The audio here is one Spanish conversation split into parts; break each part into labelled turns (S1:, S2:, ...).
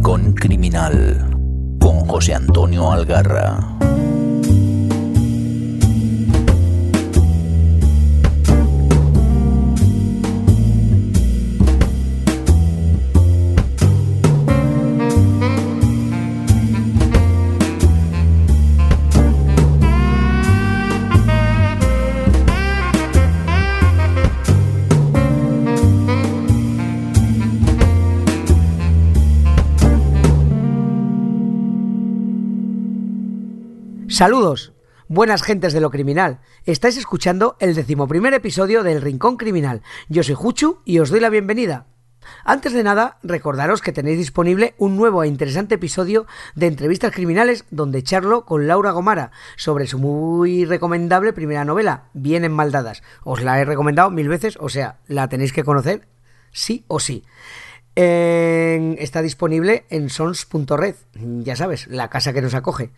S1: Rincón Criminal con José Antonio Algarra.
S2: Saludos, buenas gentes de lo criminal. Estáis escuchando el decimoprimer episodio del Rincón Criminal. Yo soy Juchu y os doy la bienvenida. Antes de nada, recordaros que tenéis disponible un nuevo e interesante episodio de entrevistas criminales donde charlo con Laura Gomara sobre su muy recomendable primera novela, Bien en Maldadas. Os la he recomendado mil veces, o sea, la tenéis que conocer sí o sí. En- está disponible en sons.red, ya sabes, la casa que nos acoge.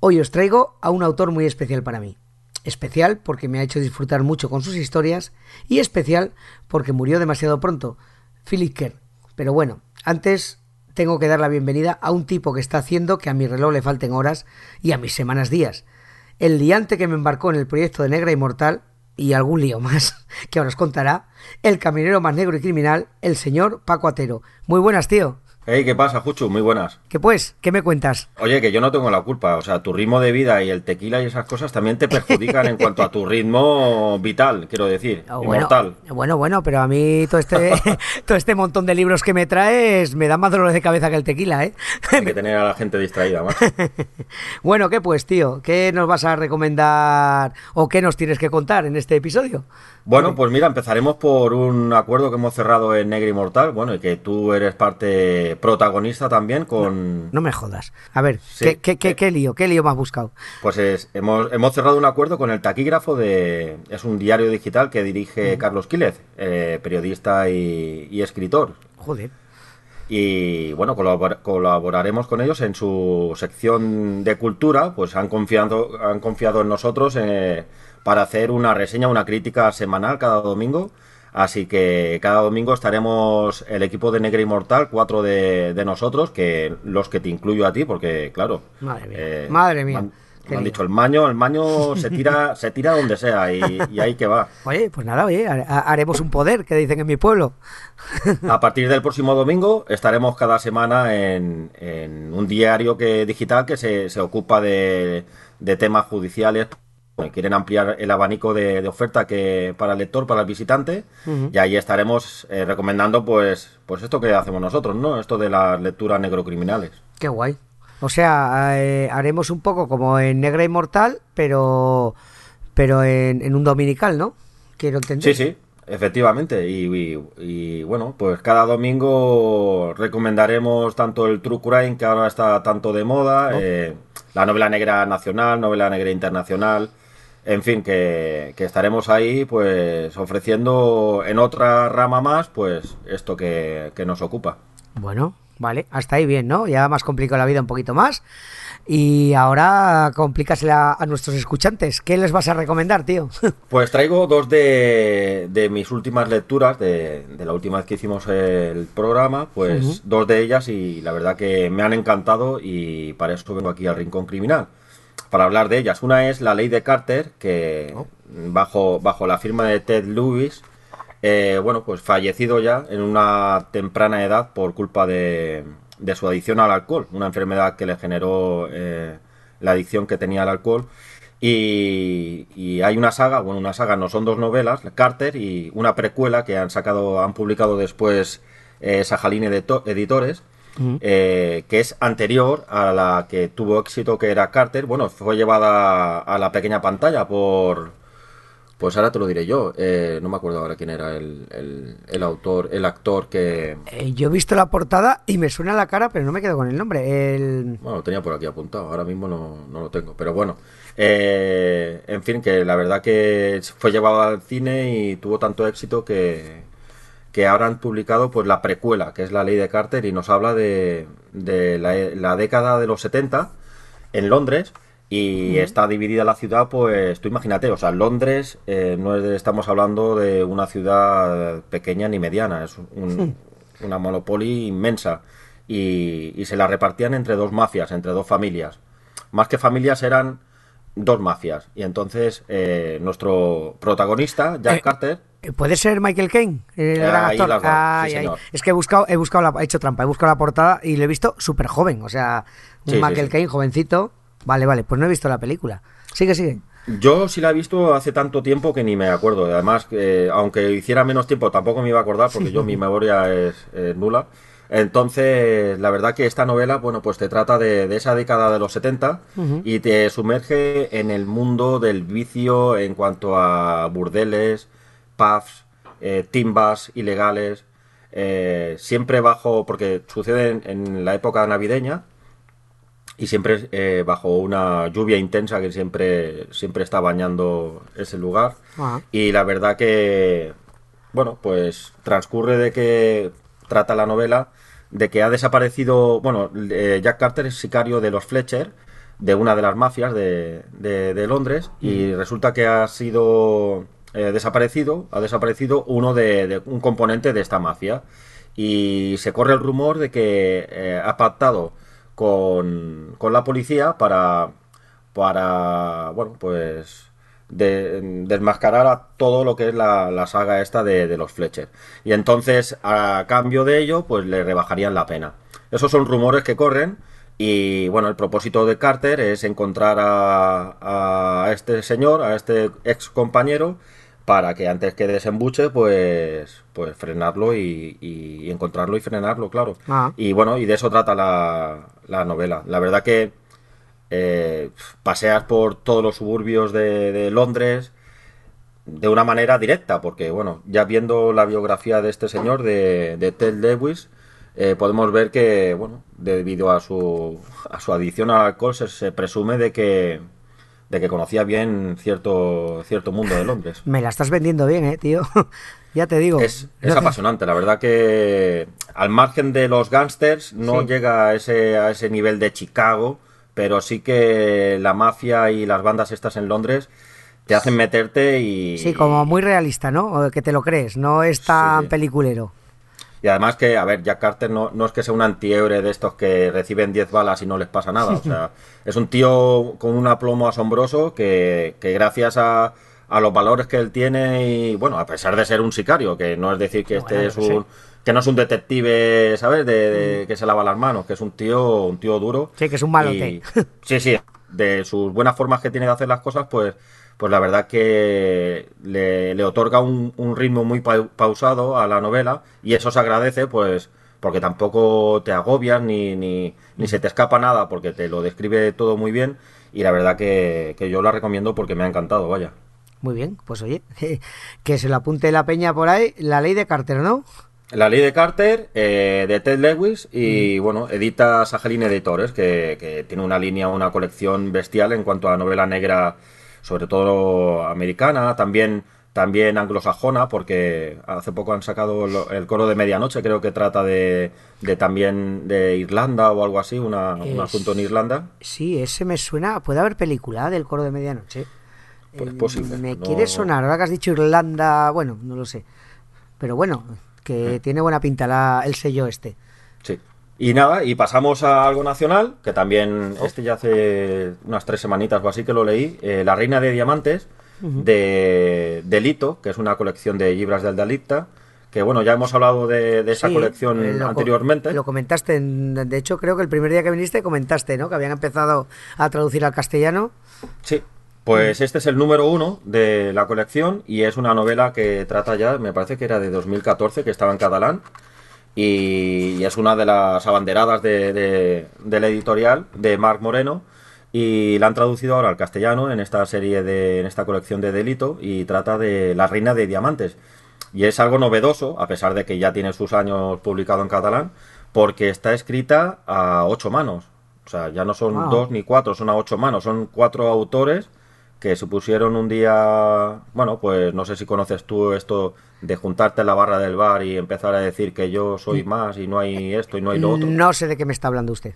S2: Hoy os traigo a un autor muy especial para mí. Especial porque me ha hecho disfrutar mucho con sus historias y especial porque murió demasiado pronto, Philip Kerr. Pero bueno, antes tengo que dar la bienvenida a un tipo que está haciendo que a mi reloj le falten horas y a mis semanas días. El liante que me embarcó en el proyecto de Negra Inmortal y algún lío más que ahora os contará, el caminero más negro y criminal, el señor Paco Atero. Muy buenas, tío.
S3: Hey, ¿qué pasa, Juchu? Muy buenas.
S2: ¿Qué pues? ¿Qué me cuentas?
S3: Oye, que yo no tengo la culpa. O sea, tu ritmo de vida y el tequila y esas cosas también te perjudican en cuanto a tu ritmo vital, quiero decir.
S2: Ah, bueno,
S3: inmortal.
S2: bueno, bueno, pero a mí todo este, todo este montón de libros que me traes me dan más dolores de cabeza que el tequila, ¿eh?
S3: Hay que tener a la gente distraída, más.
S2: bueno, ¿qué pues, tío? ¿Qué nos vas a recomendar o qué nos tienes que contar en este episodio?
S3: Bueno, pues mira, empezaremos por un acuerdo que hemos cerrado en Negra Inmortal. Bueno, y que tú eres parte protagonista también con.
S2: No me jodas. A ver,
S3: Sí.
S2: ¿qué, qué, qué,
S3: Eh.
S2: qué lío? ¿Qué lío me has buscado?
S3: Pues es, hemos, hemos cerrado un acuerdo con el taquígrafo de. Es un diario digital que dirige Carlos Quílez, eh, periodista y, y escritor.
S2: Joder.
S3: Y bueno, colabor- colaboraremos con ellos en su sección de cultura, pues han confiado, han confiado en nosotros eh, para hacer una reseña, una crítica semanal cada domingo. Así que cada domingo estaremos el equipo de Negra Inmortal, cuatro de, de nosotros, que los que te incluyo a ti, porque claro.
S2: Madre mía,
S3: eh,
S2: madre mía.
S3: Me han, me dicho el maño, el maño se tira, se tira donde sea y, y ahí que va.
S2: Oye, pues nada, oye, ha- ha- haremos un poder, que dicen en mi pueblo.
S3: A partir del próximo domingo estaremos cada semana en, en un diario que, digital que se, se ocupa de, de temas judiciales. Bueno, quieren ampliar el abanico de, de oferta que para el lector, para el visitante, y ahí estaremos eh, recomendando pues, pues esto que hacemos nosotros, ¿no? Esto de las lecturas negrocriminales.
S2: Qué guay. O sea, eh, haremos un poco como en Negra Inmortal, pero pero en, en un dominical, ¿no? Quiero entender.
S3: Sí, sí, efectivamente. Y, y- y, bueno, pues cada domingo recomendaremos tanto el True Crime, que ahora está tanto de moda, eh, la novela negra nacional, novela negra internacional. En fin, que, que estaremos ahí pues ofreciendo en otra rama más pues esto que, que nos ocupa.
S2: Bueno, vale, hasta ahí bien, ¿no? Ya más complicado la vida un poquito más. Y ahora complícasela a nuestros escuchantes. ¿Qué les vas a recomendar, tío?
S3: Pues traigo dos de, de mis últimas lecturas, de, de la última vez que hicimos el programa, pues dos de ellas y la verdad que me han encantado y para eso vengo aquí al Rincón Criminal, para hablar de ellas. Una es La Ley de Carter, que
S2: Oh.
S3: bajo, bajo la firma de Ted Lewis, eh, bueno, pues fallecido ya en una temprana edad por culpa de, de su adicción al alcohol, una enfermedad que le generó eh, la adicción que tenía al alcohol. Y, y hay una saga, bueno, una saga no son dos novelas, Carter y una precuela que han sacado, han publicado después eh, Sajalín Edito- Editores, eh, que es anterior a la que tuvo éxito que era Carter. Bueno, fue llevada a la pequeña pantalla por, pues ahora te lo diré yo. eh, no me acuerdo ahora quién era el, el- el autor, el actor que.
S2: Eh, yo he visto la portada y me suena la cara, pero no me quedo con el nombre. El...
S3: Bueno, lo tenía por aquí apuntado. Ahora mismo no, no lo tengo. Pero bueno. eh, en fin, que la verdad que fue llevado al cine y tuvo tanto éxito que, que ahora han publicado pues la precuela, que es la ley de Carter, y nos habla de, de la, la década de los 70 en Londres. Y está dividida la ciudad, pues tú imagínate, o sea, Londres eh, no es de- estamos hablando de una ciudad pequeña ni mediana, es un- una monopoly inmensa. y, y se la repartían entre dos mafias, entre dos familias. Más que familias eran dos mafias. Y entonces eh, nuestro protagonista, Jack
S2: Eh,
S3: Carter,
S2: ¿Puede ser Michael Caine? El
S3: Eh,
S2: gran
S3: ahí
S2: actor.
S3: sí, señor.
S2: Es que he buscado, he buscado la, he hecho trampa, he buscado la portada y lo he visto súper joven. O sea, un
S3: Sí,
S2: Michael
S3: sí.
S2: Caine jovencito. Vale, vale, pues no he visto la película. Sigue, sigue.
S3: Yo sí la he visto hace tanto tiempo que ni me acuerdo. Además, que, aunque hiciera menos tiempo, tampoco me iba a acordar porque yo mi memoria es, nula. Entonces, la verdad que esta novela, bueno, pues te trata de, de esa década de los 70 y te sumerge en el mundo del vicio en cuanto a burdeles, pubs, eh, timbas ilegales, eh, siempre bajo, porque sucede en, en la época navideña, y siempre eh, bajo una lluvia intensa que siempre, siempre está bañando ese lugar.
S2: Ajá.
S3: Y la verdad que, bueno, pues transcurre de que trata la novela de que ha desaparecido, bueno, eh, Jack Carter es sicario de los Fletcher, de una de las mafias de, de- de Londres, y resulta que ha sido eh, desaparecido, ha desaparecido uno de, un componente de esta mafia. Y se corre el rumor de que eh, ha pactado con, con la policía para, para bueno, pues de- desmascarar a todo lo que es la, la saga esta de, de los Fletcher. Y entonces, a cambio de ello, pues le rebajarían la pena. Esos son rumores que corren. Y bueno, el propósito de Carter es encontrar a, a este señor, a este ex compañero, para que antes que desembuche, pues, pues frenarlo y, y encontrarlo y frenarlo, claro.
S2: Ah.
S3: Y bueno, y de eso trata la, la novela. La verdad que eh, paseas por todos los suburbios de, de Londres de una manera directa, porque bueno, ya viendo la biografía de este señor, de, de Ted Lewis, eh, podemos ver que, bueno, debido a su, a su adicción al alcohol, se, se presume de que, de que conocía bien cierto, cierto mundo de Londres.
S2: Me la estás vendiendo bien, eh, tío. ya te digo.
S3: Es, es apasionante, la verdad que al margen de los gángsters no
S2: Sí.
S3: llega a ese, a ese nivel de Chicago, pero sí que la mafia y las bandas estas en Londres te hacen meterte y...
S2: Sí, como muy realista, ¿no? O Que te lo crees, no es tan
S3: Sí.
S2: peliculero.
S3: Y además que, a ver, Jack Carter no, no es que sea un antihéroe de estos que reciben 10 balas y no les pasa nada. O sea, es un tío con un aplomo asombroso que, que gracias a, a los valores que él tiene y, bueno, a pesar de ser un sicario, que no es decir que este es
S2: sí.
S3: un... Que no es un detective, ¿sabes? De, de- que se lava las manos, que es un tío, un tío duro.
S2: Sí, que es un malote.
S3: Y- sí, sí. De sus buenas formas que tiene de hacer las cosas, pues, pues la verdad que le, le otorga un, un ritmo muy pau- pausado a la novela y eso se agradece, pues, porque tampoco te agobias ni, ni, ni se te escapa nada, porque te lo describe todo muy bien y la verdad que, que yo la recomiendo porque me ha encantado, vaya.
S2: Muy bien, pues oye, que se lo apunte la peña por ahí, la ley de Carter, ¿no?
S3: La ley de Carter, eh, de Ted Lewis, y bueno, edita Sajalin Editores, que, que tiene una línea, una colección bestial en cuanto a novela negra, sobre todo americana, también, también anglosajona, porque hace poco han sacado lo- el coro de medianoche, creo que trata de, de también de Irlanda o algo así, una- un asunto en Irlanda.
S2: Sí, ese me suena. ¿Puede haber película del coro de medianoche?
S3: Pues
S2: Eh,
S3: posible,
S2: Me
S3: no-
S2: quiere sonar, ahora que has dicho Irlanda, bueno, no lo sé. Pero bueno, que tiene buena pinta la- el sello este.
S3: Sí. Y nada, y pasamos a algo nacional, que también este ya hace unas tres semanitas o así que lo leí, eh, La Reina de Diamantes, de Delito, que es una colección de libras del Dalita, que bueno, ya hemos hablado de, de esa
S2: Sí,
S3: colección
S2: eh, lo
S3: anteriormente.
S2: Lo comentaste, en- de hecho creo que el primer día que viniste comentaste, ¿no? Que habían empezado a traducir al castellano.
S3: Sí. Pues este es el número uno de la colección y es una novela que trata ya, me parece que era de 2014, que estaba en catalán. Y, y es una de las abanderadas de, de- del editorial de Marc Moreno. Y la han traducido ahora al castellano en esta serie de. en esta colección de delito. Y trata de La Reina de Diamantes. Y es algo novedoso, a pesar de que ya tiene sus años publicado en catalán, porque está escrita a ocho manos. O sea, ya no son
S2: Wow.
S3: dos ni cuatro, son a ocho manos. Son cuatro autores que se pusieron un día, bueno, pues no sé si conoces tú esto de juntarte en la barra del bar y empezar a decir que yo soy más y no hay esto y no hay lo otro.
S2: No sé de qué me está hablando usted.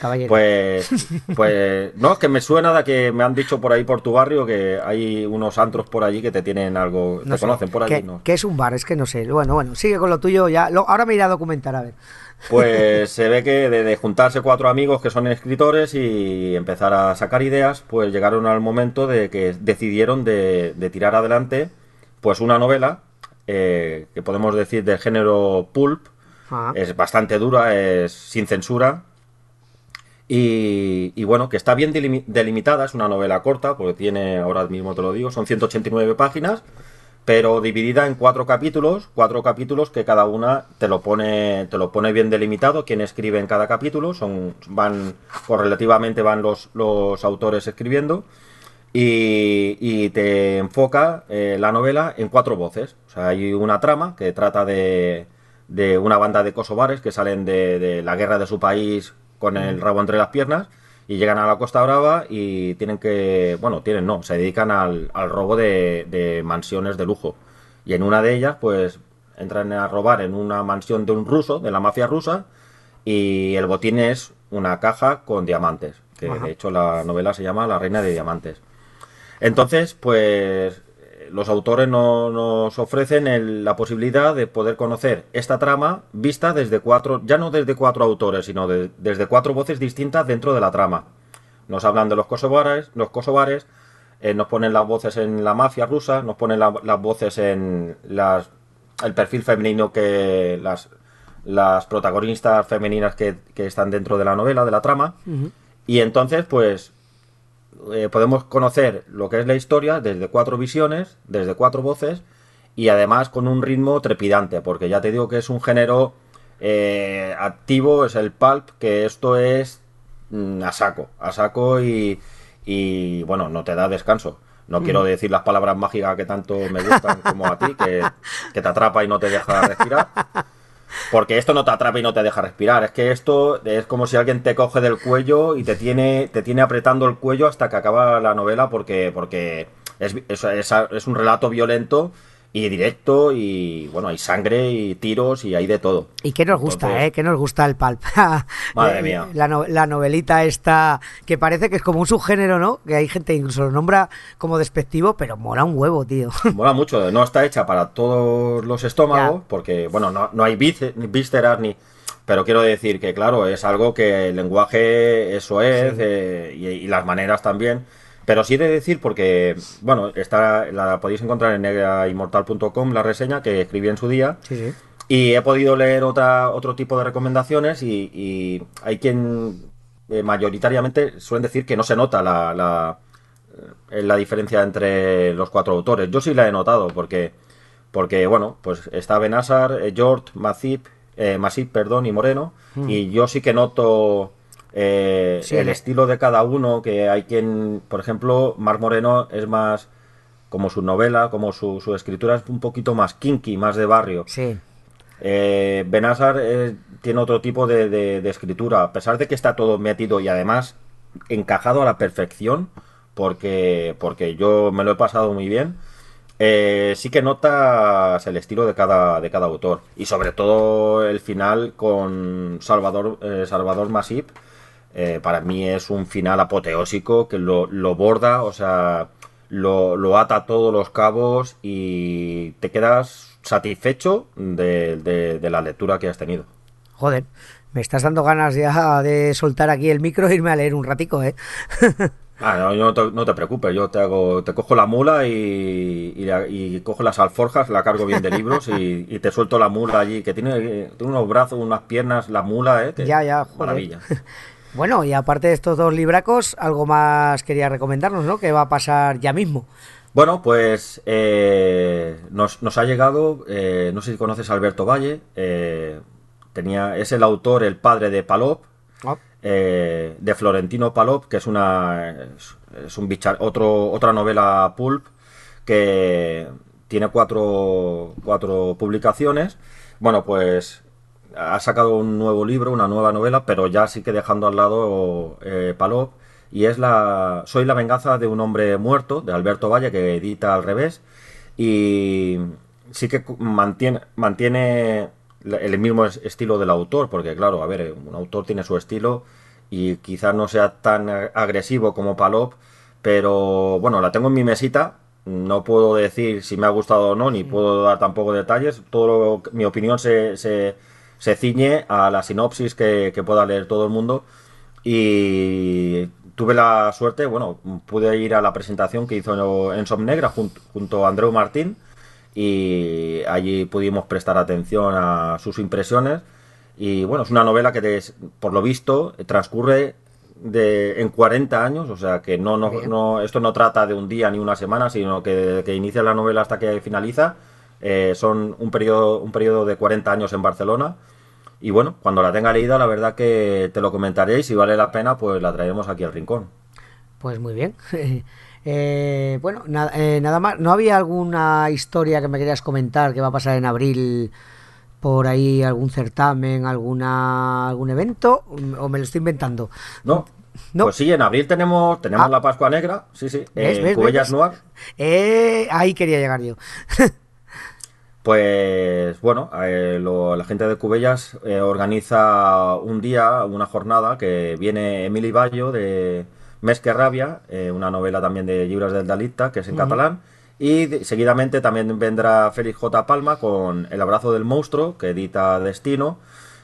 S2: caballero.
S3: Pues, pues, no, es que me suena de que me han dicho por ahí por tu barrio que hay unos antros por allí que te tienen algo,
S2: No
S3: te
S2: sé.
S3: conocen por allí,
S2: ¿Qué,
S3: ¿no?
S2: qué es un bar? Es que no sé. Bueno, bueno, sigue con lo tuyo ya. Lo- ahora me iré a documentar, a ver.
S3: Pues se ve que de, de juntarse cuatro amigos que son escritores y empezar a sacar ideas, pues llegaron al momento de que decidieron de, de tirar adelante pues una novela eh, que podemos decir del género pulp,
S2: Ah.
S3: es bastante dura, es sin censura. Y, y bueno, que está bien delimi- delimitada, es una novela corta, porque tiene, ahora mismo te lo digo, son 189 páginas, pero dividida en cuatro capítulos, cuatro capítulos que cada una te lo pone, te lo pone bien delimitado, quién escribe en cada capítulo, son, van, correlativamente van los, los autores escribiendo, y, te enfoca eh, la novela en cuatro voces. O sea, hay una trama que trata de, de una banda de kosovares que salen de la guerra de su país con el rabo entre las piernas y llegan a la Costa Brava y tienen que, bueno, tienen no, se dedican al, al robo de, de mansiones de lujo. Y en una de ellas, pues, entran a robar en una mansión de un ruso, de la mafia rusa, y el botín es una caja con diamantes, que
S2: Ajá.
S3: de hecho la novela se llama La Reina de Diamantes. Entonces, pues los autores no- nos ofrecen el- la posibilidad de poder conocer esta trama vista desde cuatro, ya no desde cuatro autores, sino de- desde cuatro voces distintas dentro de la trama. Nos hablan de los kosovares, los kosovares, eh, nos ponen las voces en la mafia rusa, nos ponen la- las voces en las, el perfil femenino que las, las protagonistas femeninas que, que están dentro de la novela, de la trama. Y entonces, pues, eh, podemos conocer lo que es la historia desde cuatro visiones, desde cuatro voces y además con un ritmo trepidante, porque ya te digo que es un género eh, activo, es el pulp, que esto es mm, a saco, a saco y, y, bueno, no te da descanso. No quiero decir las palabras mágicas que tanto me gustan como a ti, que, que te atrapa y no te deja respirar. Porque esto no te atrapa y no te deja respirar. Es que esto es como si alguien te coge del cuello y te tiene, te tiene apretando el cuello hasta que acaba la novela porque, porque es, es, es- es un relato violento y directo y bueno, hay sangre y tiros y hay de todo.
S2: ¿Y qué nos gusta,
S3: Entonces-
S2: eh? ¿Qué nos gusta el pulp?
S3: Madre
S2: Eh,
S3: mía.
S2: La, no- la novelita esta, que parece que es como un subgénero, ¿no? Que hay gente que incluso lo nombra como despectivo, pero mola un huevo, tío.
S3: Mola mucho, no está hecha para todos los estómagos,
S2: Ya.
S3: porque, bueno, no, no hay vísceras ni... Pero quiero decir que, claro, es algo que el lenguaje, eso es, eh, y, y las maneras también. Pero sí he de decir, porque, bueno, está, la podéis encontrar en negrainmortal.com, la reseña que escribí en su día.
S2: Sí, sí.
S3: Y he podido leer otra, otro tipo de recomendaciones y, y hay quien eh, mayoritariamente suelen decir que no se nota la, la, eh, la diferencia entre los cuatro autores. Yo sí la he notado porque, porque bueno, pues está Benazar, eh, George, Masip, eh, Masip, perdón, y Moreno. Y yo sí que noto eh,
S2: Sí,
S3: el estilo de cada uno, que hay quien, por ejemplo, Marc Moreno es más como su novela, como su, su escritura es un poquito más kinky, más de barrio.
S2: Sí.
S3: Eh, Benazar eh, tiene otro tipo de, de- de escritura, a pesar de que está todo metido y además encajado a la perfección, porque, porque yo me lo he pasado muy bien. eh, sí que notas el estilo de cada, de cada autor y sobre todo el final con Salvador, eh, Salvador Masip eh, para mí es un final apoteósico que lo, lo borda, o sea, lo, lo ata a todos los cabos y te quedas satisfecho de, de- de la lectura que has tenido.
S2: Joder, me estás dando ganas ya de soltar aquí el micro e irme a leer un ratico, ¿eh?
S3: Ah, no, no te, no te preocupes, yo te hago, te cojo la mula y, y, cojo las alforjas, la cargo bien de libros y, y te suelto la mula allí, que tiene, tiene unos brazos, unas piernas, la mula, eh, que-
S2: Ya, ya, joder.
S3: maravilla.
S2: Bueno, y aparte de estos dos libracos, algo más quería recomendarnos, ¿no? Que va a pasar ya mismo.
S3: Bueno, pues eh, nos, nos ha llegado, eh, no sé si conoces a Alberto Valle, eh, tenía, es el autor, el padre de Palop,
S2: Oh,
S3: eh, de Florentino Palop, que es una es, es un bichar, otro, otra novela pulp que tiene cuatro, cuatro publicaciones. Bueno, pues ha sacado un nuevo libro, una nueva novela, pero ya sí que dejando al lado eh, Palop. Y es la Soy la venganza de un hombre muerto, de Alberto Valle, que edita al revés. Y sí que mantiene, mantiene el mismo es- estilo del autor, porque claro, a ver, un autor tiene su estilo y quizás no sea tan agresivo como Palop, pero bueno, la tengo en mi mesita. No puedo decir si me ha gustado o no, ni puedo dar tampoco detalles. Todo mi opinión se, se, ciñe a la sinopsis que, pueda leer todo el mundo. Y tuve la suerte, bueno, pude ir a la presentación que hizo en Somnegra junto, junto a Andreu Martín y allí pudimos prestar atención a sus impresiones. Y bueno, es una novela que por lo visto transcurre de, en 40 años, o sea que no, no, esto no trata de un día ni una semana, sino que que inicia la novela hasta que finaliza eh, son un periodo, un periodo de 40 años en Barcelona. Y bueno, cuando la tenga leída, la verdad que te lo comentaré y si vale la pena, pues la traeremos aquí al rincón.
S2: Pues muy bien. Eh, bueno, eh, nada más. ¿No había alguna historia que me querías comentar que va a pasar en abril? por ahí algún certamen, alguna algún evento o me lo estoy inventando.
S3: No. No. Pues sí, en abril tenemos tenemos ah. la Pascua Negra, sí, sí, en Cubellas Noir.
S2: Eh, ahí quería llegar yo.
S3: pues bueno, la gente de Cubellas organiza un día, una jornada que viene Emily Bayo de Mes que Rabia, eh, una novela también de Libros del Dalita, que es en catalán. Y seguidamente también vendrá Félix J. Palma con El abrazo del monstruo, que edita Destino,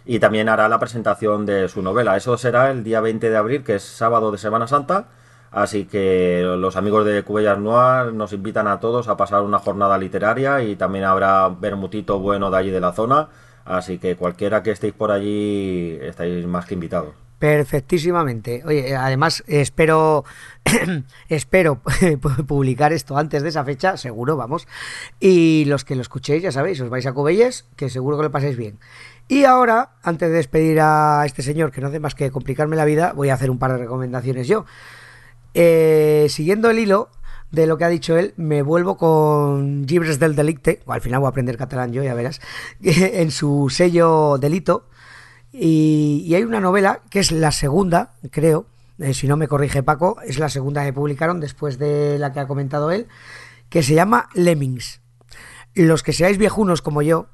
S3: y también hará la presentación de su novela. Eso será el día 20 de abril, que es sábado de Semana Santa. Así que los amigos de Cubellas Noir nos invitan a todos a pasar una jornada literaria y también habrá vermutito bueno de allí de la zona. Así que cualquiera que estéis por allí estáis más que invitados.
S2: Perfectísimamente. Oye, además espero espero publicar esto antes de esa fecha, seguro, vamos. Y los que lo escuchéis, ya sabéis, os vais a Cubelles, que seguro que lo paséis bien. Y ahora, antes de despedir a este señor, que no hace más que complicarme la vida, voy a hacer un par de recomendaciones yo. Eh, siguiendo el hilo de lo que ha dicho él, me vuelvo con Gibres del Delicte, o al final voy a aprender catalán yo, ya verás, en su sello Delito, y, hay una novela que es la segunda, creo, eh, si no me corrige Paco, es la segunda que publicaron después de la que ha comentado él, que se llama Lemmings. Los que seáis viejunos como yo,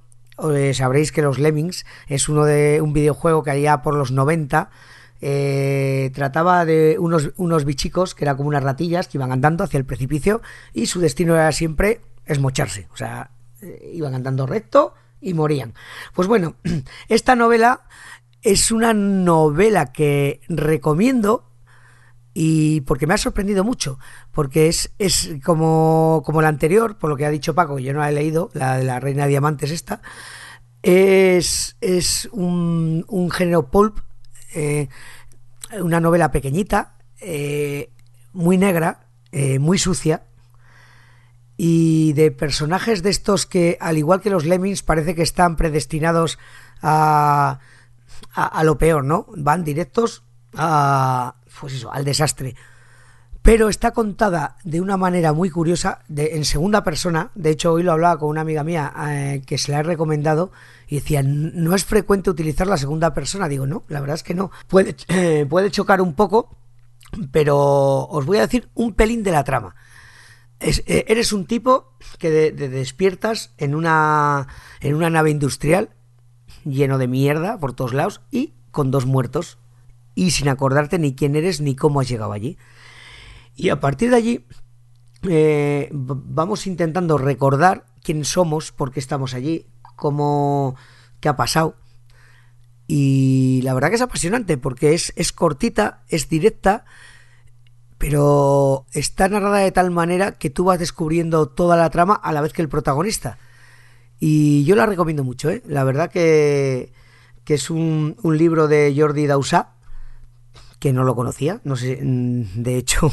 S2: eh, sabréis que los Lemmings es uno de un videojuego que había por los 90. Eh, trataba de unos, unos bichicos que eran como unas ratillas que iban andando hacia el precipicio y su destino era siempre esmocharse. O sea, iban andando recto y morían. Pues bueno, esta novela es una novela que recomiendo y porque me ha sorprendido mucho, porque es, es como, como la anterior, por lo que ha dicho Paco, yo no la he leído, la de la Reina de Diamantes esta, es, es un, un género pulp, eh, una novela pequeñita, eh, muy negra, eh, muy sucia, y de personajes de estos que, al igual que los lemmings, parece que están predestinados a, a, lo peor, ¿no? Van directos a, pues eso, al desastre. Pero está contada de una manera muy curiosa, de, en segunda persona. De hecho, hoy lo hablaba con una amiga mía eh, que se la he recomendado y decía, no es frecuente utilizar la segunda persona. Digo, no, la verdad es que no. Puede, puede chocar un poco, pero os voy a decir un pelín de la trama. Eh, eres un tipo que despiertas en una, en una nave industrial lleno de mierda por todos lados y con dos muertos y sin acordarte ni quién eres ni cómo has llegado allí. Y a partir de allí eh, vamos intentando recordar quién somos, por qué estamos allí, cómo, qué ha pasado. Y la verdad que es apasionante porque es, es cortita, es directa pero está narrada de tal manera que tú vas descubriendo toda la trama a la vez que el protagonista. Y yo la recomiendo mucho, ¿eh? La verdad que, es un, libro de Jordi Dausa, que no lo conocía, no sé, mm, de hecho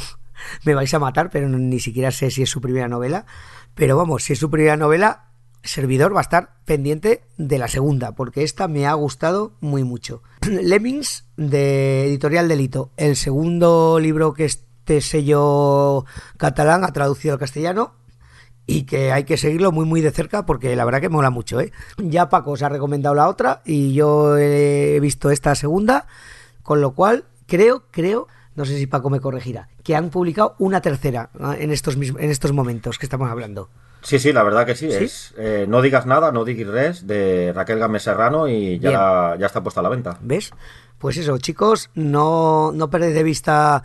S2: me vais a matar, pero ni siquiera sé si es su primera novela. Pero vamos, si es su primera novela, servidor va a estar pendiente de la segunda, porque esta me ha gustado muy mucho. Lemmings, de Editorial Delito, el segundo libro que, este sello catalán ha traducido al castellano y que hay que seguirlo muy muy de cerca porque la verdad que mola mucho. ¿eh? Ya Paco os ha recomendado la otra y yo he visto esta segunda, con lo cual creo, creo, no sé si Paco me corregirá, que han publicado una tercera en estos, en estos momentos que estamos hablando.
S3: Sí, sí, la verdad que sí. Es eh, No digas nada, no digas res, de Raquel Gámez Serrano y ya, ya está puesta a la venta.
S2: ¿Ves? Pues eso, chicos, no, no perdéis de vista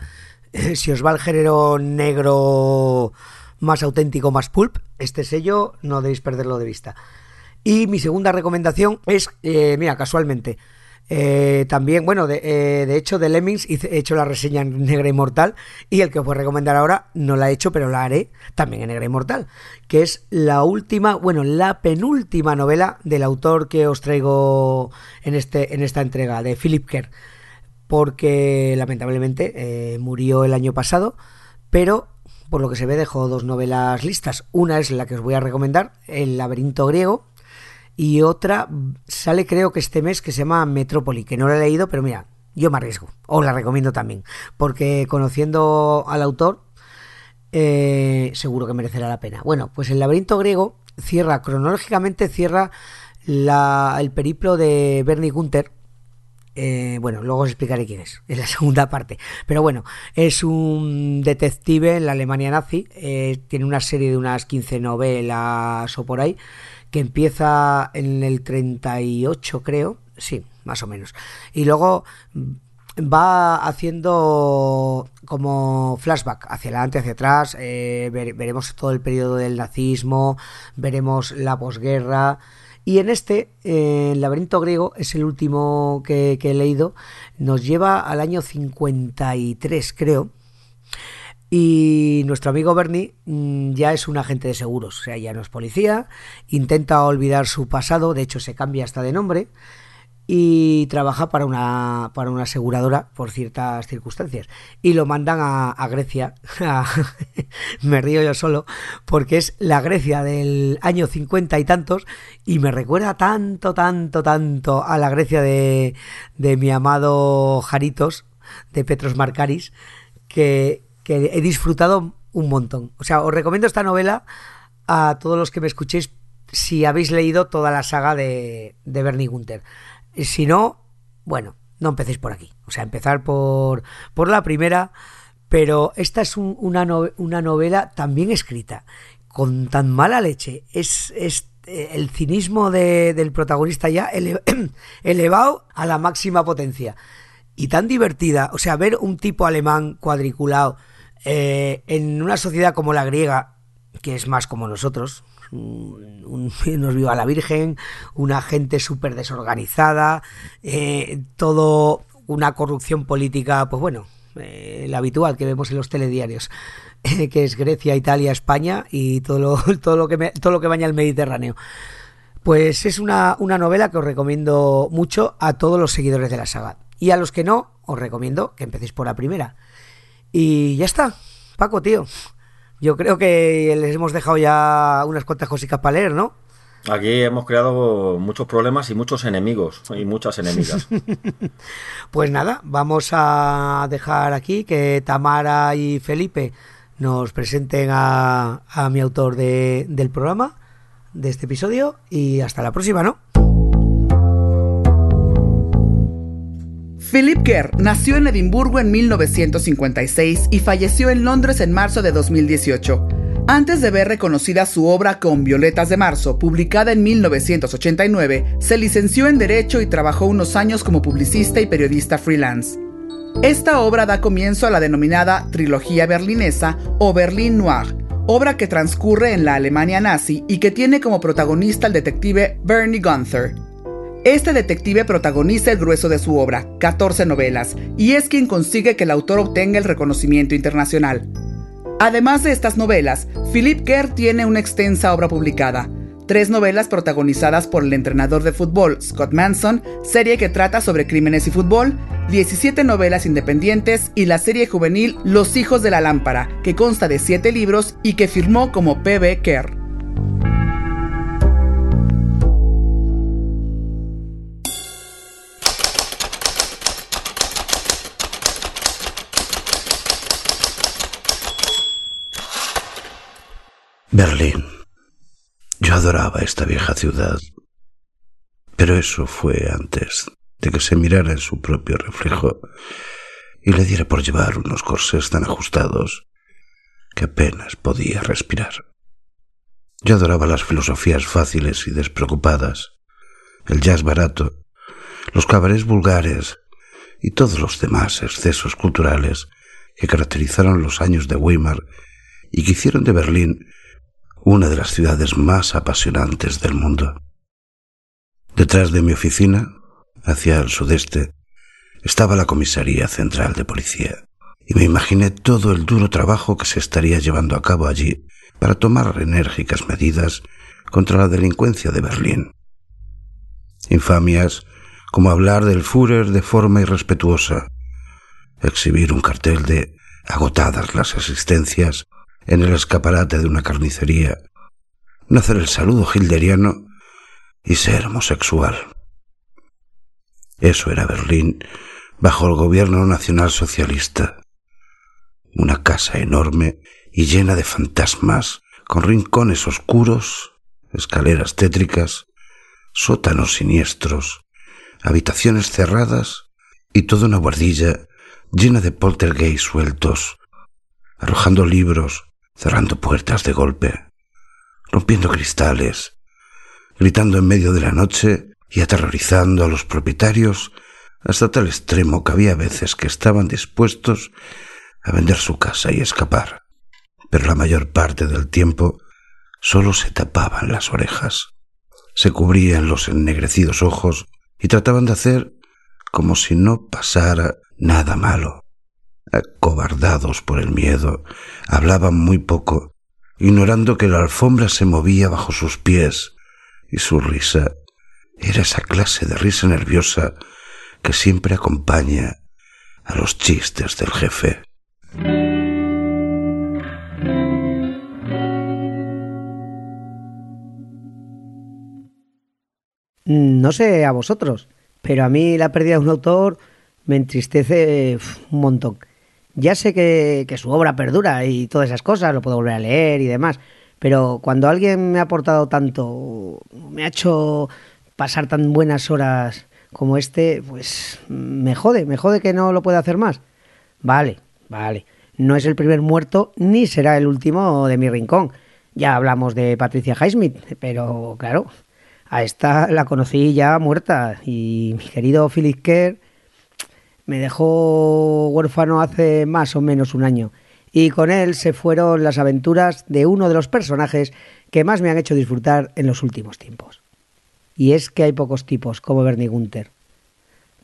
S2: eh, si os va el género negro más auténtico, más pulp, este sello no debéis perderlo de vista. Y mi segunda recomendación es, eh, mira, casualmente, eh, también, bueno, de, eh, de, hecho, de Lemmings he hecho la reseña en Negra Inmortal y el que os voy a recomendar ahora no la he hecho, pero la haré también en Negra Inmortal, que es la última, bueno, la penúltima novela del autor que os traigo en, este, en esta entrega, de Philip Kerr, porque lamentablemente eh, murió el año pasado, pero por lo que se ve dejó dos novelas listas. Una es la que os voy a recomendar, El laberinto griego, y otra sale creo que este mes que se llama Metrópoli, que no la he leído, pero mira, yo me arriesgo, os la recomiendo también, porque conociendo al autor, eh, seguro que merecerá la pena. Bueno, pues el laberinto griego cierra, cronológicamente cierra la, el periplo de Bernie Gunther, eh, bueno, luego os explicaré quién es, en la segunda parte. Pero bueno, es un detective en la Alemania nazi, eh, tiene una serie de unas 15 novelas o por ahí, que empieza en el 38 creo, sí, más o menos. Y luego va haciendo como flashback hacia adelante, hacia atrás, eh, veremos todo el periodo del nazismo, veremos la posguerra. Y en este, el laberinto griego, es el último que, que he leído, nos lleva al año 53, creo, y nuestro amigo Bernie mm, ya es un agente de seguros, o sea, ya no es policía, intenta olvidar su pasado, de hecho se cambia hasta de nombre y trabaja para una, para una aseguradora por ciertas circunstancias. Y lo mandan a, Grecia, me río yo solo, porque es la Grecia del año cincuenta y tantos y me recuerda tanto, tanto, tanto a la Grecia de, de mi amado Jaritos, de Petros Marcaris, que, que he disfrutado un montón. O sea, os recomiendo esta novela a todos los que me escuchéis si habéis leído toda la saga de, de Bernie Gunther. Si no, bueno, no empecéis por aquí. O sea, empezar por, por la primera, pero esta es una, una novela también escrita, con tan mala leche. Es, es eh, el cinismo del protagonista ya elevado a la máxima potencia. Y tan divertida. O sea, ver un tipo alemán cuadriculado eh, en una sociedad como la griega, que es más como nosotros, nos viva la Virgen, una gente súper desorganizada, eh, todo una corrupción política, pues bueno, eh, la habitual que vemos en los telediarios, que es Grecia, Italia, España y todo lo, todo lo, que, todo lo que baña el Mediterráneo. Pues es una, una novela que os recomiendo mucho a todos los seguidores de la saga. Y a los que no, os recomiendo que empecéis por la primera. Y ya está, Paco, tío. Yo creo que les hemos dejado ya unas cuantas cositas para leer, ¿no?
S3: Aquí hemos creado muchos problemas y muchos enemigos y muchas enemigas.
S2: pues nada, vamos a dejar aquí que Tamara y Felipe nos presenten a, a mi autor de, del programa, de este episodio, y hasta la próxima, ¿no?
S4: Philip Kerr nació en Edimburgo en 1956 y falleció en Londres en marzo de 2018. Antes de ver reconocida su obra con Violetas de Marzo, publicada en 1989, se licenció en Derecho y trabajó unos años como publicista y periodista freelance. Esta obra da comienzo a la denominada Trilogía Berlinesa o Berlin Noir, obra que transcurre en la Alemania nazi y que tiene como protagonista al detective Bernie Gunther. Este detective protagoniza el grueso de su obra, 14 novelas, y es quien consigue que el autor obtenga el reconocimiento internacional. Además de estas novelas, Philip Kerr tiene una extensa obra publicada, tres novelas protagonizadas por el entrenador de fútbol Scott Manson, serie que trata sobre crímenes y fútbol, 17 novelas independientes y la serie juvenil Los Hijos de la Lámpara, que consta de 7 libros y que firmó como P.B. Kerr.
S5: Berlín. Yo adoraba esta vieja ciudad. Pero eso fue antes de que se mirara en su propio reflejo y le diera por llevar unos corsés tan ajustados que apenas podía respirar. Yo adoraba las filosofías fáciles y despreocupadas, el jazz barato, los cabarets vulgares y todos los demás excesos culturales que caracterizaron los años de Weimar y que hicieron de Berlín una de las ciudades más apasionantes del mundo. Detrás de mi oficina, hacia el sudeste, estaba la comisaría central de policía, y me imaginé todo el duro trabajo que se estaría llevando a cabo allí para tomar enérgicas medidas contra la delincuencia de Berlín. Infamias como hablar del Führer de forma irrespetuosa, exhibir un cartel de agotadas las asistencias en el escaparate de una carnicería, no hacer el saludo hilderiano y ser homosexual. Eso era Berlín bajo el gobierno nacional socialista. Una casa enorme y llena de fantasmas, con rincones oscuros, escaleras tétricas, sótanos siniestros, habitaciones cerradas y toda una guardilla llena de poltergeist sueltos, arrojando libros, cerrando puertas de golpe, rompiendo cristales, gritando en medio de la noche y aterrorizando a los propietarios hasta tal extremo que había veces que estaban dispuestos a vender su casa y escapar, pero la mayor parte del tiempo solo se tapaban las orejas, se cubrían los ennegrecidos ojos y trataban de hacer como si no pasara nada malo. Acobardados por el miedo, hablaban muy poco, ignorando que la alfombra se movía bajo sus pies, y su risa era esa clase de risa nerviosa que siempre acompaña a los chistes del jefe.
S2: No sé a vosotros, pero a mí la pérdida de un autor me entristece un montón. Ya sé que, que, su obra perdura y todas esas cosas, lo puedo volver a leer y demás, pero cuando alguien me ha aportado tanto, me ha hecho pasar tan buenas horas como este, pues me jode, me jode que no lo pueda hacer más. Vale, vale. No es el primer muerto ni será el último de mi rincón. Ya hablamos de Patricia Highsmith, pero claro, a esta la conocí ya muerta y mi querido Philip Kerr me dejó huérfano hace más o menos un año y con él se fueron las aventuras de uno de los personajes que más me han hecho disfrutar en los últimos tiempos. Y es que hay pocos tipos como Bernie Gunther.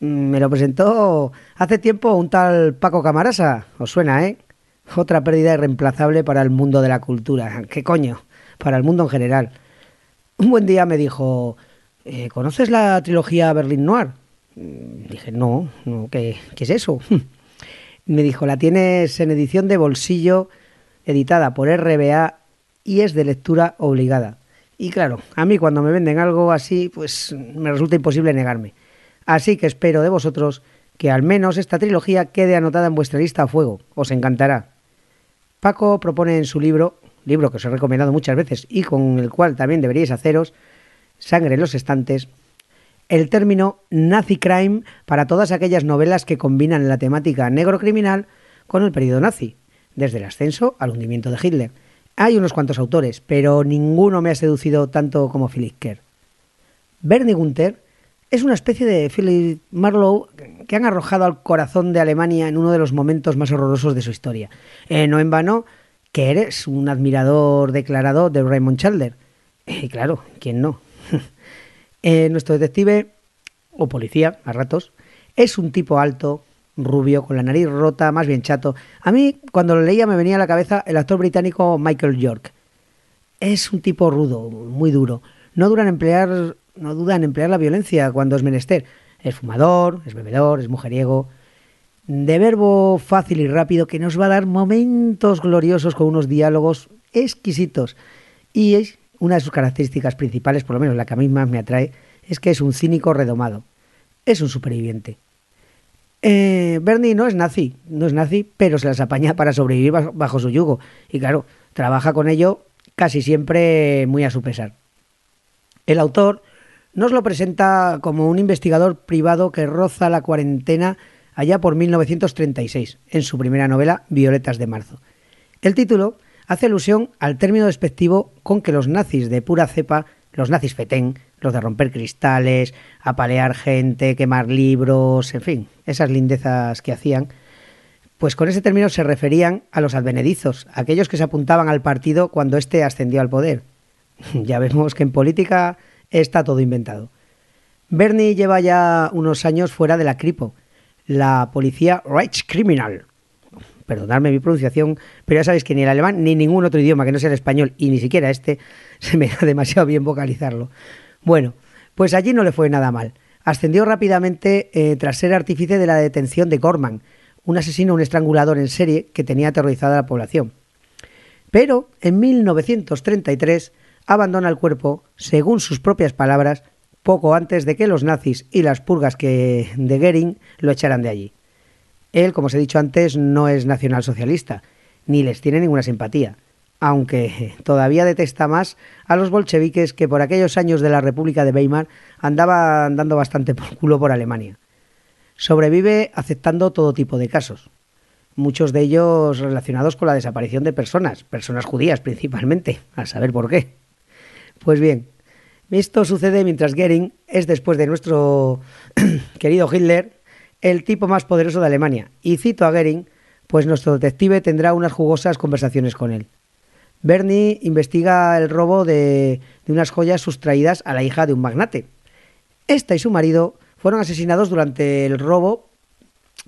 S2: Mm, me lo presentó hace tiempo un tal Paco Camarasa. Os suena, ¿eh? Otra pérdida irreemplazable para el mundo de la cultura. ¿Qué coño? Para el mundo en general. Un buen día me dijo, eh, ¿conoces la trilogía Berlín Noir? Mm, dije, no, no ¿qué, ¿qué es eso? me dijo, la tienes en edición de bolsillo, editada por RBA y es de lectura obligada. Y claro, a mí cuando me venden algo así, pues me resulta imposible negarme. Así que espero de vosotros que al menos esta trilogía quede anotada en vuestra lista a fuego. Os encantará. Paco propone en su libro, libro que os he recomendado muchas veces y con el cual también deberíais haceros, Sangre en los estantes, el término Nazi Crime para todas aquellas novelas que combinan la temática negro criminal con el periodo nazi, desde el ascenso al hundimiento de Hitler hay unos cuantos autores, pero ninguno me ha seducido tanto como Philip Kerr. Bernie Gunther es una especie de Philip Marlowe que han arrojado al corazón de Alemania en uno de los momentos más horrorosos de su historia. Eh, no en vano que eres un admirador declarado de Raymond Chandler. Y eh, claro, ¿quién no? Eh, nuestro detective, o policía, a ratos, es un tipo alto, rubio, con la nariz rota, más bien chato. A mí, cuando lo leía, me venía a la cabeza el actor británico Michael York. Es un tipo rudo, muy duro. No, duran emplear, no duda en emplear la violencia cuando es menester. Es fumador, es bebedor, es mujeriego. De verbo fácil y rápido que nos va a dar momentos gloriosos con unos diálogos exquisitos. Y es una de sus características principales, por lo menos la que a mí más me atrae, es que es un cínico redomado. Es un superviviente. Eh, Bernie no es nazi, no es nazi, pero se las apaña para sobrevivir bajo, su yugo. Y claro, trabaja con ello casi siempre muy a su pesar. El autor nos lo presenta como un investigador privado que roza la cuarentena allá por 1936, en su primera novela, Violetas de Marzo. El título hace alusión al término despectivo con que los nazis de pura cepa, los nazis fetén, los de romper cristales, apalear gente, quemar libros, en fin, esas lindezas que hacían, pues con ese término se referían a los advenedizos, aquellos que se apuntaban al partido cuando éste ascendió al poder. ya vemos que en política está todo inventado. Bernie lleva ya unos años fuera de la CRIPO, la policía Reichskriminal. Perdonadme mi pronunciación, pero ya sabéis que ni el alemán ni ningún otro idioma que no sea el español y ni siquiera este se me da demasiado bien vocalizarlo. Bueno, pues allí no le fue nada mal. Ascendió rápidamente eh, tras ser artífice de la detención de Gorman, un asesino, un estrangulador en serie que tenía aterrorizada a la población. Pero en 1933 abandona el cuerpo, según sus propias palabras, poco antes de que los nazis y las purgas que de Goering lo echaran de allí. Él, como os he dicho antes, no es nacionalsocialista, ni les tiene ninguna simpatía, aunque todavía detesta más a los bolcheviques que por aquellos años de la República de Weimar andaban dando bastante por culo por Alemania. Sobrevive aceptando todo tipo de casos, muchos de ellos relacionados con la desaparición de personas, personas judías principalmente, a saber por qué. Pues bien, esto sucede mientras Goering es, después de nuestro querido Hitler, el tipo más poderoso de Alemania. Y cito a Goering, pues nuestro detective tendrá unas jugosas conversaciones con él. Bernie investiga el robo de, de unas joyas sustraídas a la hija de un magnate. Esta y su marido fueron asesinados durante el robo,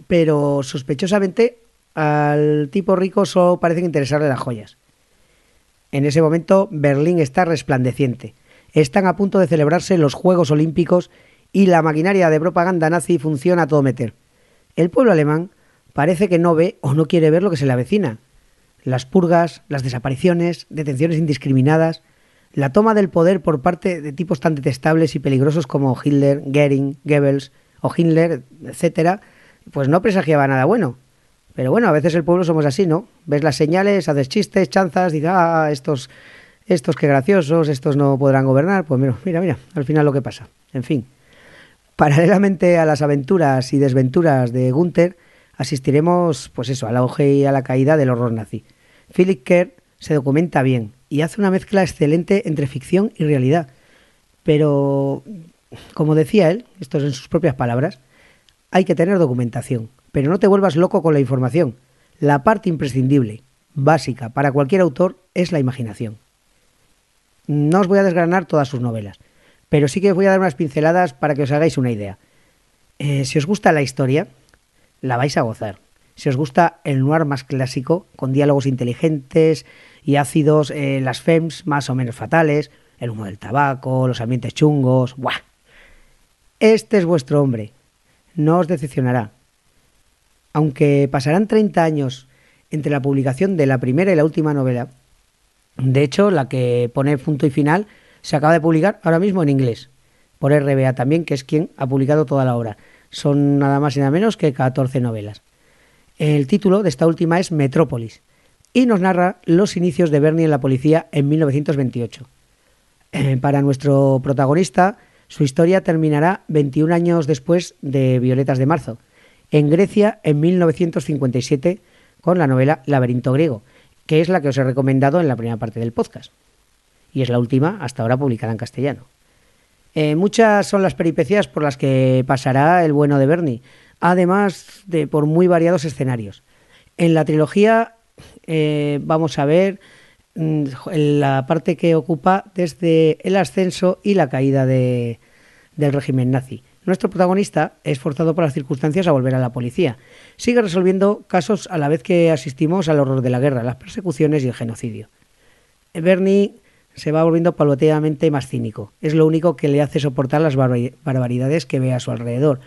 S2: pero sospechosamente al tipo rico solo parecen interesarle las joyas. En ese momento Berlín está resplandeciente. Están a punto de celebrarse los Juegos Olímpicos y la maquinaria de propaganda nazi funciona a todo meter. El pueblo alemán parece que no ve o no quiere ver lo que se le avecina. Las purgas, las desapariciones, detenciones indiscriminadas, la toma del poder por parte de tipos tan detestables y peligrosos como Hitler, Goering, Goebbels o Hitler, etcétera, pues no presagiaba nada bueno. Pero bueno, a veces el pueblo somos así, ¿no? Ves las señales, haces chistes, chanzas, dices, ah, estos, estos qué graciosos, estos no podrán gobernar. Pues mira, mira, mira, al final lo que pasa. En fin. Paralelamente a las aventuras y desventuras de Gunther, asistiremos, pues eso, al auge y a la caída del horror nazi. Philip Kerr se documenta bien, y hace una mezcla excelente entre ficción y realidad. Pero, como decía él, esto es en sus propias palabras, hay que tener documentación, pero no te vuelvas loco con la información. La parte imprescindible, básica, para cualquier autor es la imaginación. No os voy a desgranar todas sus novelas, pero sí que os voy a dar unas pinceladas para que os hagáis una idea. Eh, si os gusta la historia, la vais a gozar. Si os gusta el noir más clásico, con diálogos inteligentes, y ácidos, eh, las FEMS más o menos fatales, el humo del tabaco, los ambientes chungos. ¡Buah! Este es vuestro hombre. No os decepcionará. Aunque pasarán 30 años entre la publicación de la primera y la última novela, de hecho, la que pone punto y final se acaba de publicar ahora mismo en inglés, por RBA también, que es quien ha publicado toda la obra. Son nada más y nada menos que 14 novelas. El título de esta última es Metrópolis y nos narra los inicios de Bernie en la policía en 1928. Eh, para nuestro protagonista, su historia terminará 21 años después de Violetas de Marzo, en Grecia en 1957 con la novela Laberinto Griego, que es la que os he recomendado en la primera parte del podcast. Y es la última hasta ahora publicada en castellano. Eh, muchas son las peripecias por las que pasará el bueno de Bernie, además de por muy variados escenarios. En la trilogía eh, vamos a ver mm, la parte que ocupa desde el ascenso y la caída del régimen nazi. Nuestro protagonista es forzado por las circunstancias a volver a la policía. Sigue resolviendo casos a la vez que asistimos al horror de la guerra, las persecuciones y el genocidio. Bernie se va volviendo paulatinamente más cínico. Es lo único que le hace soportar las barbaridades que ve a su alrededor.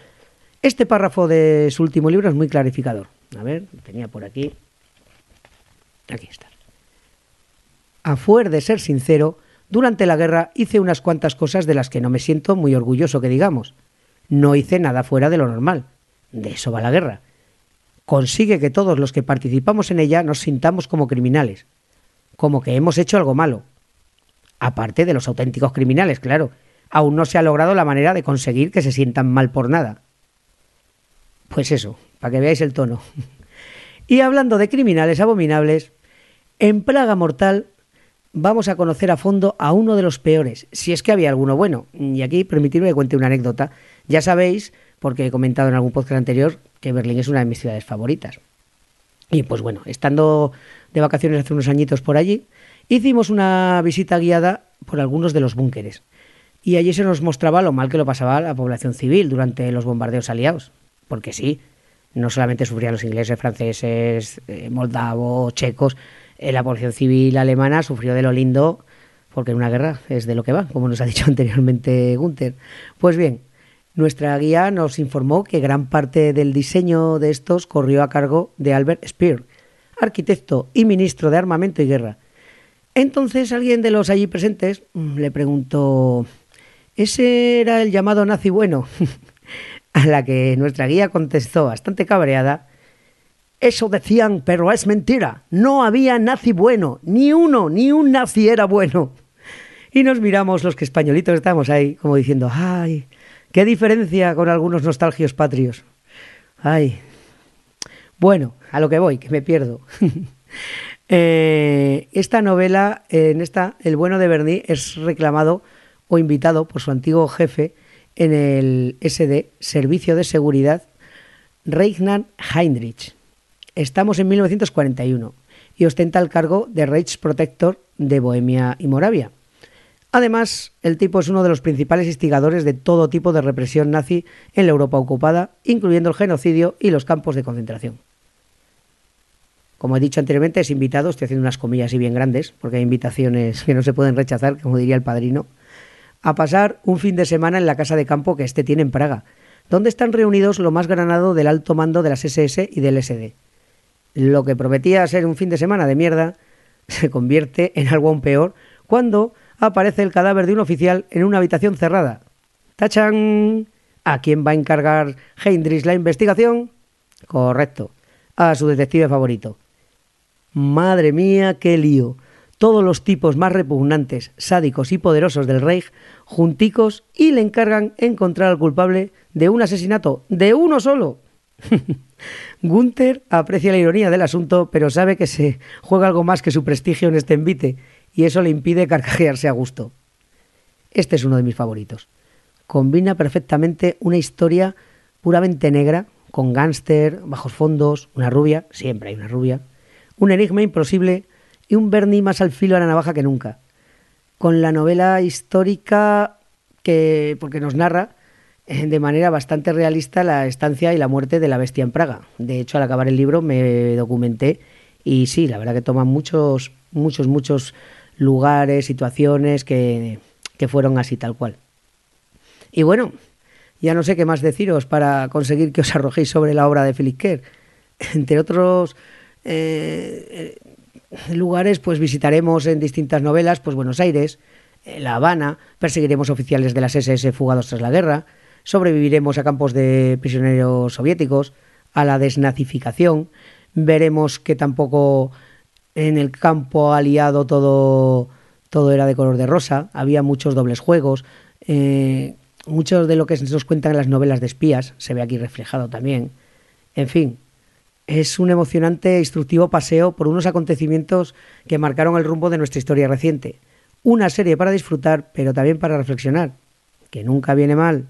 S2: Este párrafo de su último libro es muy clarificador. A ver, lo tenía por aquí. Aquí está. A fuer de ser sincero, durante la guerra hice unas cuantas cosas de las que no me siento muy orgulloso que digamos. No hice nada fuera de lo normal. De eso va la guerra. Consigue que todos los que participamos en ella nos sintamos como criminales, como que hemos hecho algo malo. Aparte de los auténticos criminales, claro. Aún no se ha logrado la manera de conseguir que se sientan mal por nada. Pues eso, para que veáis el tono. Y hablando de criminales abominables, En Plaga Mortal vamos a conocer a fondo a uno de los peores, si es que había alguno bueno. Y aquí permitidme que cuente una anécdota. Ya sabéis, porque he comentado en algún podcast anterior, que Berlín es una de mis ciudades favoritas. Y pues bueno, estando de vacaciones hace unos añitos por allí, hicimos una visita guiada por algunos de los búnkeres. Y allí se nos mostraba lo mal que lo pasaba la población civil durante los bombardeos aliados. Porque sí, no solamente sufrían los ingleses, franceses, eh, moldavos, checos, eh, la población civil alemana sufrió de lo lindo porque en una guerra es de lo que va, como nos ha dicho anteriormente Gunther. Pues bien, nuestra guía nos informó que gran parte del diseño de estos corrió a cargo de Albert Speer, arquitecto y ministro de Armamento y Guerra. Entonces alguien de los allí presentes mm, le preguntó, ¿ese era el llamado nazi bueno? a la que nuestra guía contestó bastante cabreada, eso decían, pero es mentira, no había nazi bueno, ni uno, ni un nazi era bueno. Y nos miramos los que españolitos estamos ahí, como diciendo, ay, qué diferencia con algunos nostalgios patrios. Ay. Bueno, a lo que voy, que me pierdo. Eh, esta novela, en esta, El bueno de Bernie, es reclamado o invitado por su antiguo jefe en el SD, Servicio de Seguridad, Reinhard Heinrich. Estamos en 1941 y ostenta el cargo de Reichsprotector de Bohemia y Moravia. Además, el tipo es uno de los principales instigadores de todo tipo de represión nazi en la Europa ocupada, incluyendo el genocidio y los campos de concentración. Como he dicho anteriormente, es invitado, estoy haciendo unas comillas y bien grandes, porque hay invitaciones que no se pueden rechazar, como diría el padrino, a pasar un fin de semana en la casa de campo que este tiene en Praga, donde están reunidos lo más granado del alto mando de las SS y del SD. Lo que prometía ser un fin de semana de mierda se convierte en algo aún peor cuando aparece el cadáver de un oficial en una habitación cerrada. ¡Tachan! ¿A quién va a encargar Heinrich la investigación? Correcto, a su detective favorito. Madre mía, qué lío. Todos los tipos más repugnantes, sádicos y poderosos del Reich junticos y le encargan encontrar al culpable de un asesinato de uno solo. Gunther aprecia la ironía del asunto, pero sabe que se juega algo más que su prestigio en este envite, y eso le impide carcajearse a gusto. Este es uno de mis favoritos. Combina perfectamente una historia puramente negra, con gángster, bajos fondos, una rubia, siempre hay una rubia, un enigma imposible y un Bernie más al filo de la navaja que nunca. Con la novela histórica que, porque nos narra eh, de manera bastante realista la estancia y la muerte de la bestia en Praga. De hecho, al acabar el libro me documenté y sí, la verdad que toma muchos, muchos, muchos lugares, situaciones que, que fueron así tal cual. Y bueno, ya no sé qué más deciros para conseguir que os arrojéis sobre la obra de Philip Kerr. Entre otros eh, eh, lugares, pues visitaremos en distintas novelas, pues Buenos Aires, eh, La Habana, perseguiremos oficiales de las SS fugados tras la guerra, sobreviviremos a campos de prisioneros soviéticos, a la desnazificación, veremos que tampoco en el campo aliado todo, todo era de color de rosa, había muchos dobles juegos, eh, mucho de lo que nos cuentan en las novelas de espías se ve aquí reflejado también. En fin, es un emocionante e instructivo paseo por unos acontecimientos que marcaron el rumbo de nuestra historia reciente. Una serie para disfrutar, pero también para reflexionar, que nunca viene mal.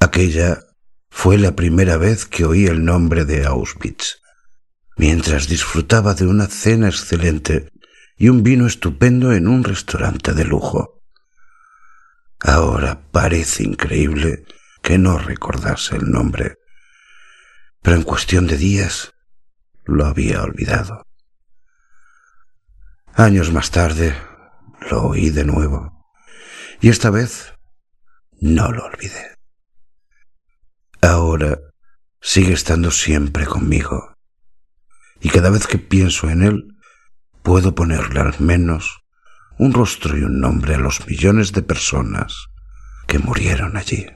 S5: Aquella fue la primera vez que oí el nombre de Auschwitz, mientras disfrutaba de una cena excelente y un vino estupendo en un restaurante de lujo. Ahora parece increíble que no recordase el nombre, pero en cuestión de días lo había olvidado. Años más tarde lo oí de nuevo, y esta vez no lo olvidé ahora sigue estando siempre conmigo. Y cada vez que pienso en él, puedo ponerle al menos un rostro y un nombre a los millones de personas que murieron allí.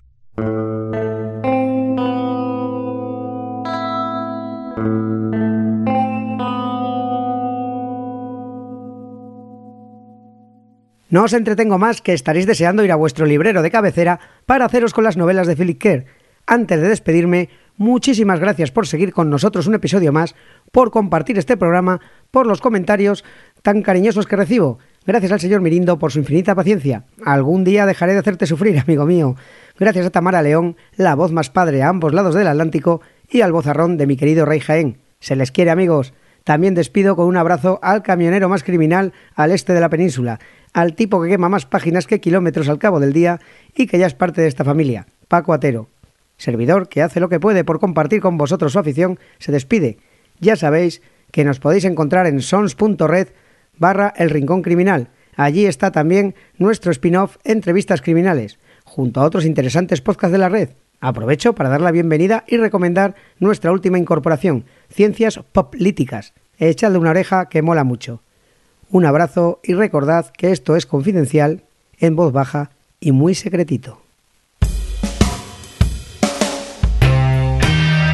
S2: No os entretengo más que estaréis deseando ir a vuestro librero de cabecera para haceros con las novelas de Philip Kerr antes de despedirme, muchísimas gracias por seguir con nosotros un episodio más, por compartir este programa, por los comentarios tan cariñosos que recibo. Gracias al señor Mirindo por su infinita paciencia. Algún día dejaré de hacerte sufrir, amigo mío. Gracias a Tamara León, la voz más padre a ambos lados del Atlántico, y al vozarrón de mi querido Rey Jaén. Se les quiere, amigos. También despido con un abrazo al camionero más criminal al este de la península, al tipo que quema más páginas que kilómetros al cabo del día y que ya es parte de esta familia, Paco Atero. Servidor que hace lo que puede por compartir con vosotros su afición, se despide. Ya sabéis que nos podéis encontrar en sons.red barra El Rincón Criminal. Allí está también nuestro spin-off Entrevistas Criminales, junto a otros interesantes podcasts de la red. Aprovecho para dar la bienvenida y recomendar nuestra última incorporación, Ciencias Poplíticas. Echadle una oreja que mola mucho. Un abrazo y recordad que esto es confidencial, en voz baja y muy secretito.